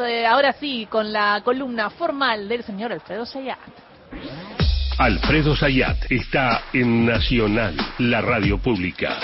eh, ahora sí con la columna formal del señor Alfredo Sayat. Alfredo Sayat está en Nacional, la radio pública.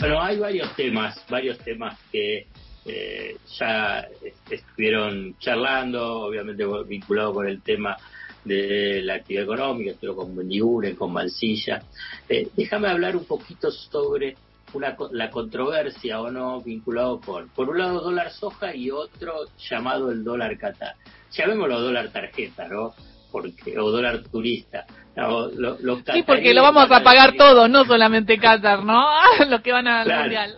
Bueno, hay varios temas, varios temas que eh, ya estuvieron charlando, obviamente vinculado con el tema de la actividad económica, estuvo con Bendiure, con Mansilla. Eh, déjame hablar un poquito sobre una, la controversia o no vinculado con, por un lado, dólar soja y otro llamado el dólar Qatar. Llamémoslo dólar tarjeta, ¿no? Porque, o dólar turista. sí, porque lo vamos a pagar todos, no solamente Qatar, ¿no? Los que van al mundial.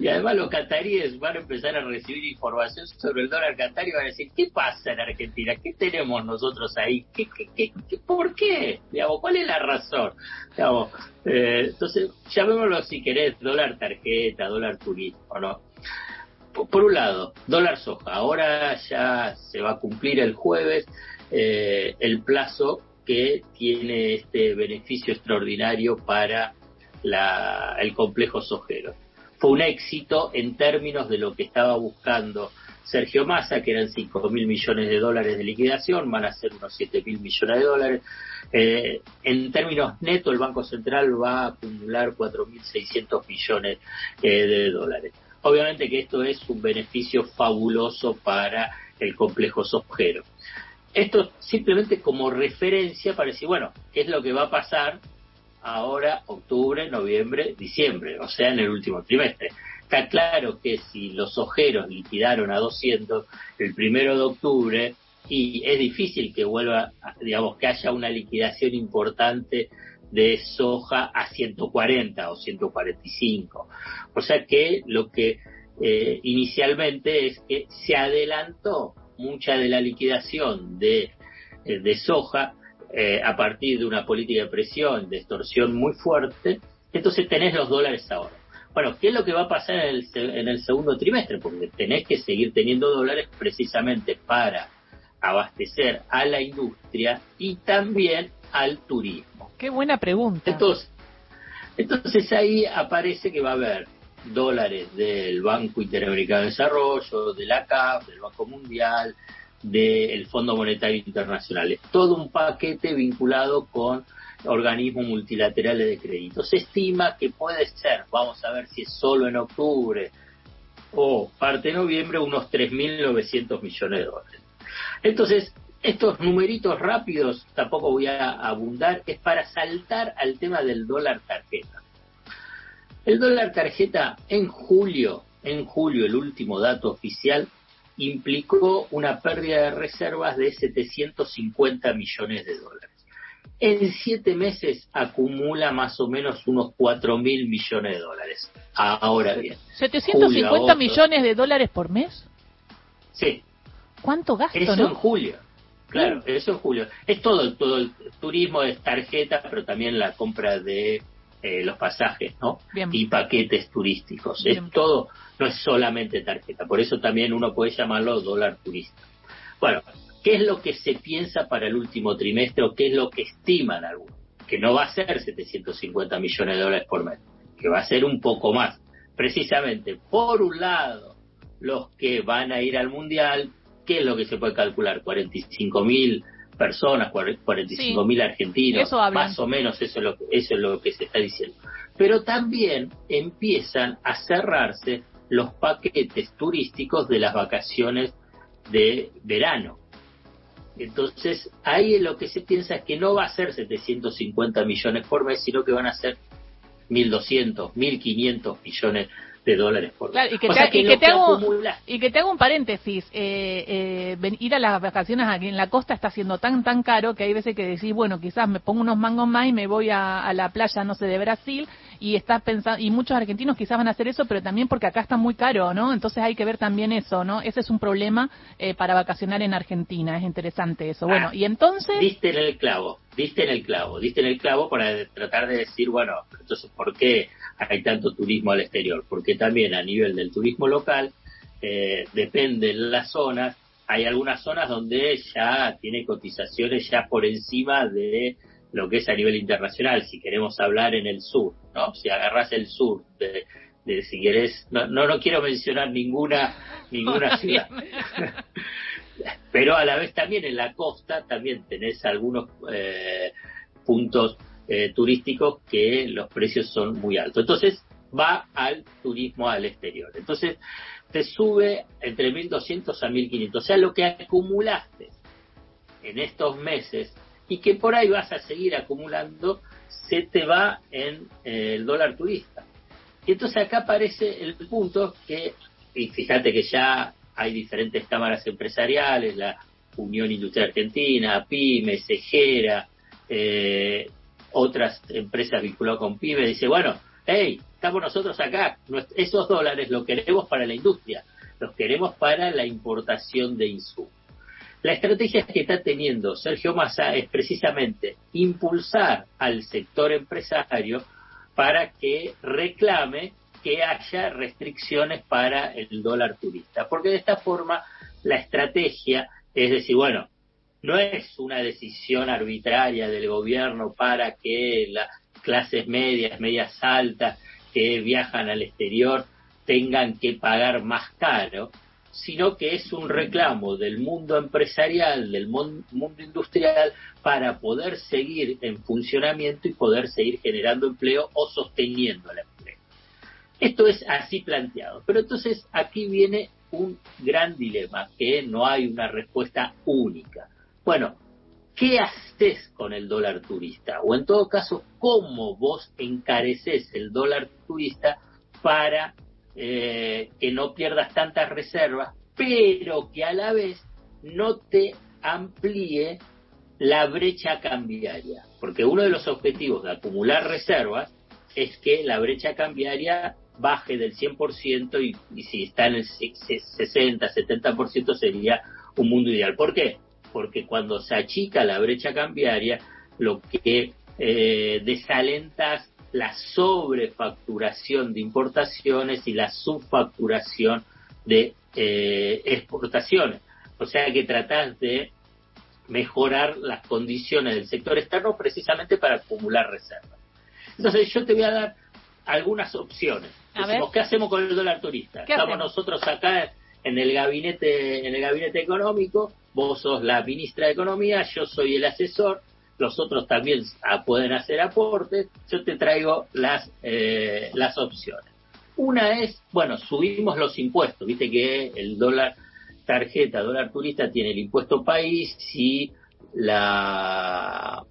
Y además los cataríes van a empezar a recibir información sobre el dólar catarí y van a decir, ¿qué pasa en Argentina? ¿Qué tenemos nosotros ahí? ¿Qué, qué, qué, por qué? Digamos, ¿Cuál es la razón? Digamos, eh, entonces, llamémoslo si querés, dólar tarjeta, dólar turismo, ¿no? Por, un lado, dólar soja. Ahora ya se va a cumplir el jueves eh, el plazo que tiene este beneficio extraordinario para la, el complejo sojero fue un éxito en términos de lo que estaba buscando Sergio Massa, que eran 5 mil millones de dólares de liquidación, van a ser unos 7 mil millones de dólares. Eh, en términos netos, el Banco Central va a acumular 4.600 millones eh, de dólares. Obviamente que esto es un beneficio fabuloso para el complejo sojero. Esto simplemente como referencia para decir, bueno, ¿qué es lo que va a pasar ahora octubre, noviembre, diciembre, o sea, en el último trimestre. Está claro que si los ojeros liquidaron a 200 el primero de octubre, y es difícil que vuelva, digamos, que haya una liquidación importante de soja a 140 o 145. O sea que lo que eh, inicialmente es que se adelantó mucha de la liquidación de, eh, de soja eh, a partir de una política de presión, de extorsión muy fuerte, entonces tenés los dólares ahora. Bueno, ¿qué es lo que va a pasar en el, en el segundo trimestre? Porque tenés que seguir teniendo dólares precisamente para abastecer a la industria y también al turismo. Qué buena pregunta. Entonces, entonces ahí aparece que va a haber dólares del Banco Interamericano de Desarrollo, de la CAF, del Banco Mundial, del Fondo Monetario Internacional. Todo un paquete vinculado con organismos multilaterales de crédito. Se estima que puede ser, vamos a ver si es solo en octubre o parte de noviembre, unos 3.900 millones de dólares. Entonces, estos numeritos rápidos, tampoco voy a abundar, es para saltar al tema del dólar tarjeta. El dólar tarjeta en julio, en julio, el último dato oficial, implicó una pérdida de reservas de 750 millones de dólares. En siete meses acumula más o menos unos 4 mil millones de dólares. Ahora bien. ¿750 millones de dólares por mes? Sí. ¿Cuánto gasto? Eso en julio. Claro, eso en julio. Es todo, todo el turismo, es tarjeta, pero también la compra de eh, los pasajes, ¿no? Y paquetes turísticos. Es todo, no es solamente tarjeta. Por eso también uno puede llamarlo dólar turista. Bueno, ¿qué es lo que se piensa para el último trimestre o qué es lo que estiman algunos? Que no va a ser 750 millones de dólares por mes, que va a ser un poco más. Precisamente, por un lado, los que van a ir al mundial, ¿qué es lo que se puede calcular? 45 mil personas, 45 mil argentinos, más o menos eso es, lo, eso es lo que se está diciendo. Pero también empiezan a cerrarse los paquetes turísticos de las vacaciones de verano. Entonces, ahí lo que se piensa es que no va a ser 750 millones por mes, sino que van a ser 1.200, 1.500 millones de dólares por y que, te, hago, un paréntesis. Eh, eh, ir a las vacaciones aquí en la costa está siendo tan, tan caro que hay veces que decís, bueno, quizás me pongo unos mangos más y me voy a, la playa, no sé, de Brasil y estás pensando, y muchos argentinos quizás van a hacer eso, pero también porque acá está muy caro, ¿no? Entonces hay que ver también eso, ¿no? Ese es un problema eh, para vacacionar en Argentina, es interesante eso. Bueno, ah, y entonces... Diste en el clavo, diste en el clavo, diste en el clavo para tratar de decir, bueno, entonces, ¿por qué hay tanto turismo al exterior? Porque también a nivel del turismo local, eh, depende de las zonas, hay algunas zonas donde ya tiene cotizaciones ya por encima de lo que es a nivel internacional, si queremos hablar en el sur, ¿no? Si agarras el sur de, este, si querés, no, no, no quiero mencionar ninguna, ninguna ciudad. Pero a la vez también en la costa también tenés algunos eh, puntos eh, turísticos que los precios son muy altos. Entonces va al turismo al exterior. Entonces te sube entre 1.200 a 1.500. O sea, lo que acumulaste en estos meses y que por ahí vas a seguir acumulando, se te va en eh, el dólar turista. Y entonces acá aparece el punto que, y fíjate que ya hay diferentes cámaras empresariales, la Unión Industrial Argentina, PYME, Cejera, eh, otras empresas vinculadas con PYME, dice, bueno, hey, estamos nosotros acá, esos dólares los queremos para la industria, los queremos para la importación de insumos. La estrategia que está teniendo Sergio Massa es precisamente impulsar al sector empresario para que reclame que haya restricciones para el dólar turista, porque de esta forma la estrategia es decir, bueno, no es una decisión arbitraria del gobierno para que las clases medias, medias altas que viajan al exterior tengan que pagar más caro, sino que es un reclamo del mundo empresarial, del mundo industrial, para poder seguir en funcionamiento y poder seguir generando empleo o sosteniendo el empleo. Esto es así planteado. Pero entonces aquí viene un gran dilema, que no hay una respuesta única. Bueno, ¿qué haces con el dólar turista? O en todo caso, ¿cómo vos encareces el dólar turista para eh, que no pierdas tantas reservas, pero que a la vez no te amplíe la brecha cambiaria. Porque uno de los objetivos de acumular reservas es que la brecha cambiaria baje del 100% y, y si está en el 60, 70% sería un mundo ideal. ¿Por qué? Porque cuando se achica la brecha cambiaria, lo que eh, desalentas la sobrefacturación de importaciones y la subfacturación de eh, exportaciones. O sea que tratás de mejorar las condiciones del sector externo precisamente para acumular reservas. Entonces yo te voy a dar algunas opciones. ¿qué hacemos con el dólar turista? Estamos nosotros acá en el gabinete en el gabinete económico, vos sos la ministra de Economía, yo soy el asesor, los otros también pueden hacer aportes, yo te traigo las, eh, las opciones. Una es, bueno, subimos los impuestos, viste que el dólar tarjeta, dólar turista tiene el impuesto país y la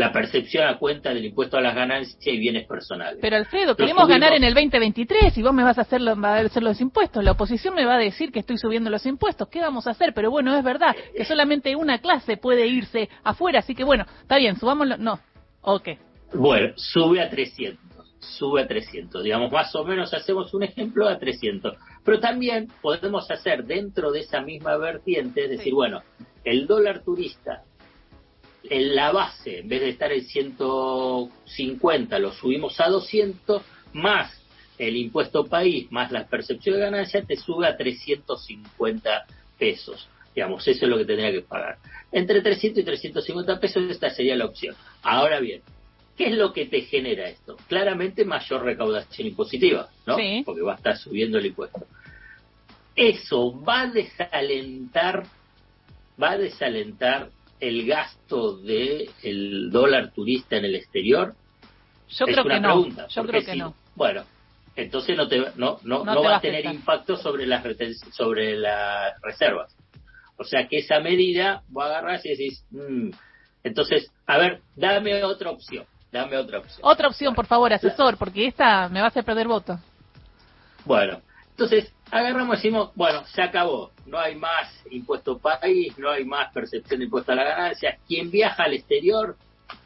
la percepción a cuenta del impuesto a las ganancias y bienes personales. Pero Alfredo, queremos ganar en el 2023 y vos me vas a hacer, va a hacer los impuestos. La oposición me va a decir que estoy subiendo los impuestos. ¿Qué vamos a hacer? Pero bueno, es verdad que solamente una clase puede irse afuera, así que bueno, está bien, subámoslo. No, ok. Bueno, sube a 300, sube a 300. Digamos, más o menos hacemos un ejemplo a 300. Pero también podemos hacer dentro de esa misma vertiente, es decir, bueno, el dólar turista en la base, en vez de estar en 150, lo subimos a 200, más el impuesto país, más la percepción de ganancia, te sube a 350 pesos. Digamos, eso es lo que tendría que pagar. Entre 300 y 350 pesos, esta sería la opción. Ahora bien, ¿qué es lo que te genera esto? Claramente mayor recaudación impositiva, ¿no? Porque va a estar subiendo el impuesto. Eso va a desalentar, va a desalentar el gasto del el dólar turista en el exterior? Yo creo que no. Yo creo que no. Bueno, entonces no te no no, no, va a tener impacto sobre las sobre las reservas. O sea que esa medida va a agarrar y decís, mm". entonces, a ver, dame otra opción, dame otra opción. Otra opción, por favor, asesor, porque esta me va a hacer perder voto. Bueno, entonces agarramos y decimos, bueno, se acabó, no hay más impuesto país, no hay más percepción de impuesto a la ganancia. Quien viaja al exterior,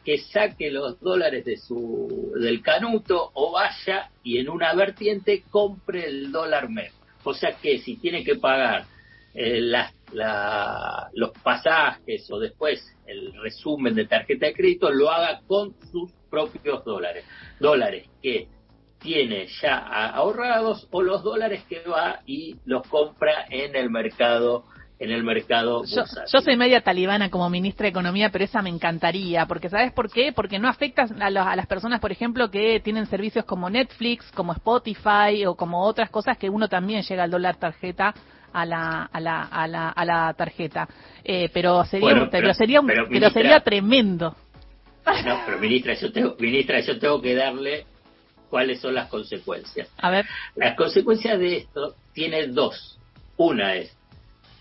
que saque los dólares de su, del canuto o vaya y en una vertiente compre el dólar MEP. O sea que si tiene que pagar eh, los pasajes o después el resumen de tarjeta de crédito, lo haga con sus propios dólares. Dólares que tiene ya ahorrados o los dólares que va y los compra en el mercado en el mercado yo, yo, soy media talibana como ministra de Economía, pero esa me encantaría, porque ¿sabes por qué? Porque no afecta a, a, las personas, por ejemplo, que tienen servicios como Netflix, como Spotify o como otras cosas que uno también llega al dólar tarjeta a la, a la, a la, a la tarjeta. Eh, pero sería, pero, sería, pero, sería tremendo. No, pero ministra, yo tengo, ministra, yo tengo que darle cuáles son las consecuencias. A ver. Las consecuencias de esto tiene dos. Una es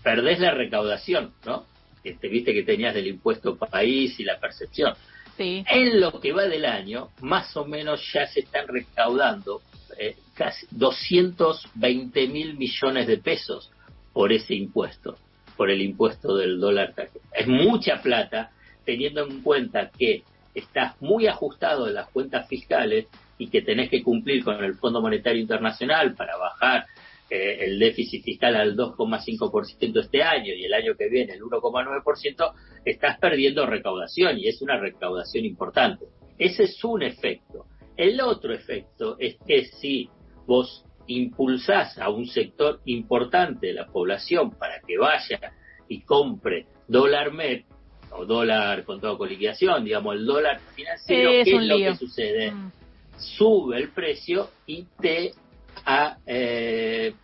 perdés la recaudación, ¿no? Que te viste que tenías del impuesto país y la percepción. Sí. En lo que va del año, más o menos ya se están recaudando eh, casi 220 mil millones de pesos por ese impuesto, por el impuesto del dólar. Es mucha plata, teniendo en cuenta que estás muy ajustado en las cuentas fiscales y que tenés que cumplir con el Fondo Monetario Internacional para bajar eh, el déficit fiscal al 2,5% este año y el año que viene el 1,9%, estás perdiendo recaudación y es una recaudación importante. Ese es un efecto. El otro efecto es que si vos impulsás a un sector importante de la población para que vaya y compre dólar MEP o dólar con todo con liquidación, digamos el dólar financiero, ¿qué es lo que sucede? Mm. Sube el precio y te a, eh,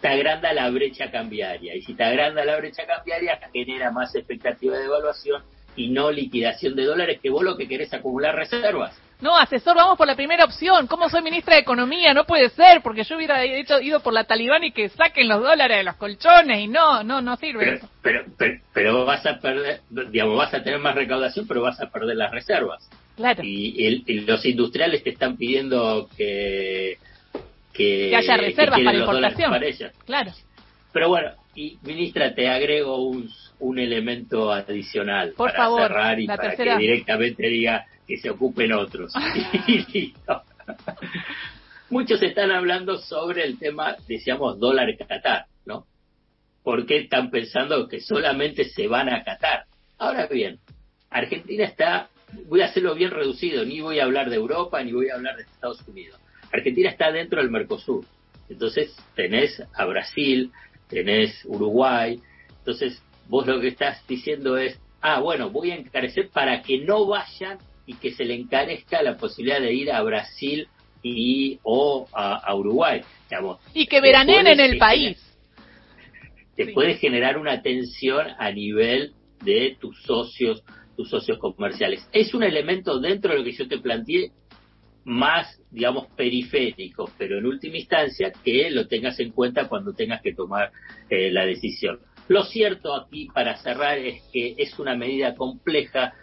te agranda la brecha cambiaria. Y si te agranda la brecha cambiaria, genera más expectativa de evaluación y no liquidación de dólares, que vos lo que querés acumular reservas. No, asesor, vamos por la primera opción. ¿Cómo soy ministra de Economía? No puede ser, porque yo hubiera hecho, ido por la talibán y que saquen los dólares de los colchones y no, no, no sirve. Pero, pero, pero, vas a perder, digamos, vas a tener más recaudación, pero vas a perder las reservas. Claro. Y, los industriales te están pidiendo que que, haya reservas para importación. Claro. Pero bueno, y ministra, te agrego un, un elemento adicional Por para favor, cerrar y para que directamente diga que se ocupen otros. Muchos están hablando sobre el tema, decíamos, dólar Qatar, ¿no? ¿Por qué están pensando que solamente se van a Qatar? Ahora bien, Argentina está, voy a hacerlo bien reducido, ni voy a hablar de Europa, ni voy a hablar de Estados Unidos. Argentina está dentro del Mercosur. Entonces tenés a Brasil, tenés Uruguay. Entonces vos lo que estás diciendo es, ah, bueno, voy a encarecer para que no vayan y que se le encarezca la posibilidad de ir a Brasil y o a, Uruguay. y que veraneen en el país. Te puede generar una tensión a nivel de tus socios, tus socios comerciales. Es un elemento dentro de lo que yo te planteé más, digamos, periférico, pero en última instancia que lo tengas en cuenta cuando tengas que tomar eh, la decisión. Lo cierto aquí, para cerrar, es que es una medida compleja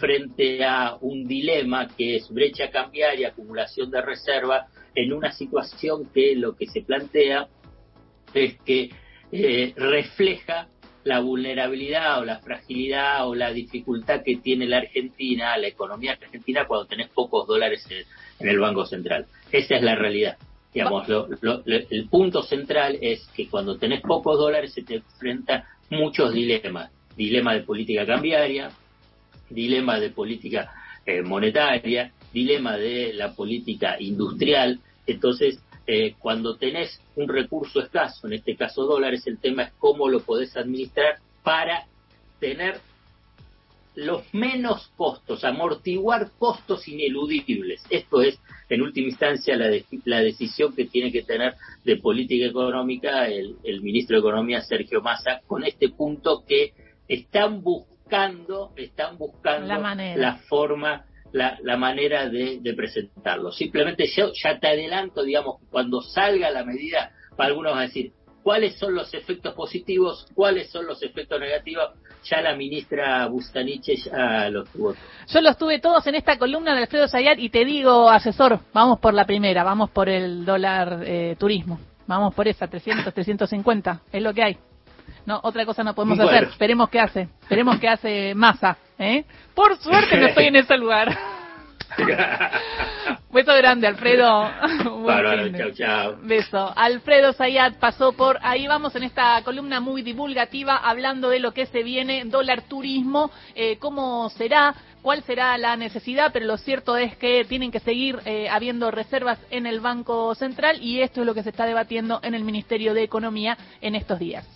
frente a un dilema que es brecha cambiaria, acumulación de reserva, en una situación que lo que se plantea es que eh, refleja la vulnerabilidad o la fragilidad o la dificultad que tiene la Argentina, la economía argentina, cuando tenés pocos dólares en, el Banco Central. Esa es la realidad. Digamos, el punto central es que cuando tenés pocos dólares se te enfrenta muchos dilemas. Dilema de política cambiaria, dilema de política eh, monetaria, dilema de la política industrial. Entonces, eh, cuando tenés un recurso escaso, en este caso dólares, el tema es cómo lo podés administrar para tener los menos costos, amortiguar costos ineludibles. Esto es, en última instancia, la, la decisión que tiene que tener de política económica el, el, ministro de Economía, Sergio Massa, con este punto que están buscando, están buscando la, la forma la, la manera de, presentarlo. Simplemente yo ya te adelanto, digamos, cuando salga la medida, para algunos van a decir cuáles son los efectos positivos, cuáles son los efectos negativos. Ya la ministra Bustaniche ya los tuvo. Yo los tuve todos en esta columna de Alfredo Sayat y te digo, asesor, vamos por la primera, vamos por el dólar eh, turismo. Vamos por esa, 300, 350, es lo que hay. No, otra cosa no podemos hacer. Esperemos qué hace. Esperemos qué hace masa. ¿Eh? Por suerte no estoy en ese lugar. Beso grande, Alfredo. chao, chao. Beso. Alfredo Zayat pasó por ahí. Vamos en esta columna muy divulgativa hablando de lo que se viene, dólar turismo, eh, cómo será, cuál será la necesidad, pero lo cierto es que tienen que seguir eh, habiendo reservas en el Banco Central y esto es lo que se está debatiendo en el Ministerio de Economía en estos días.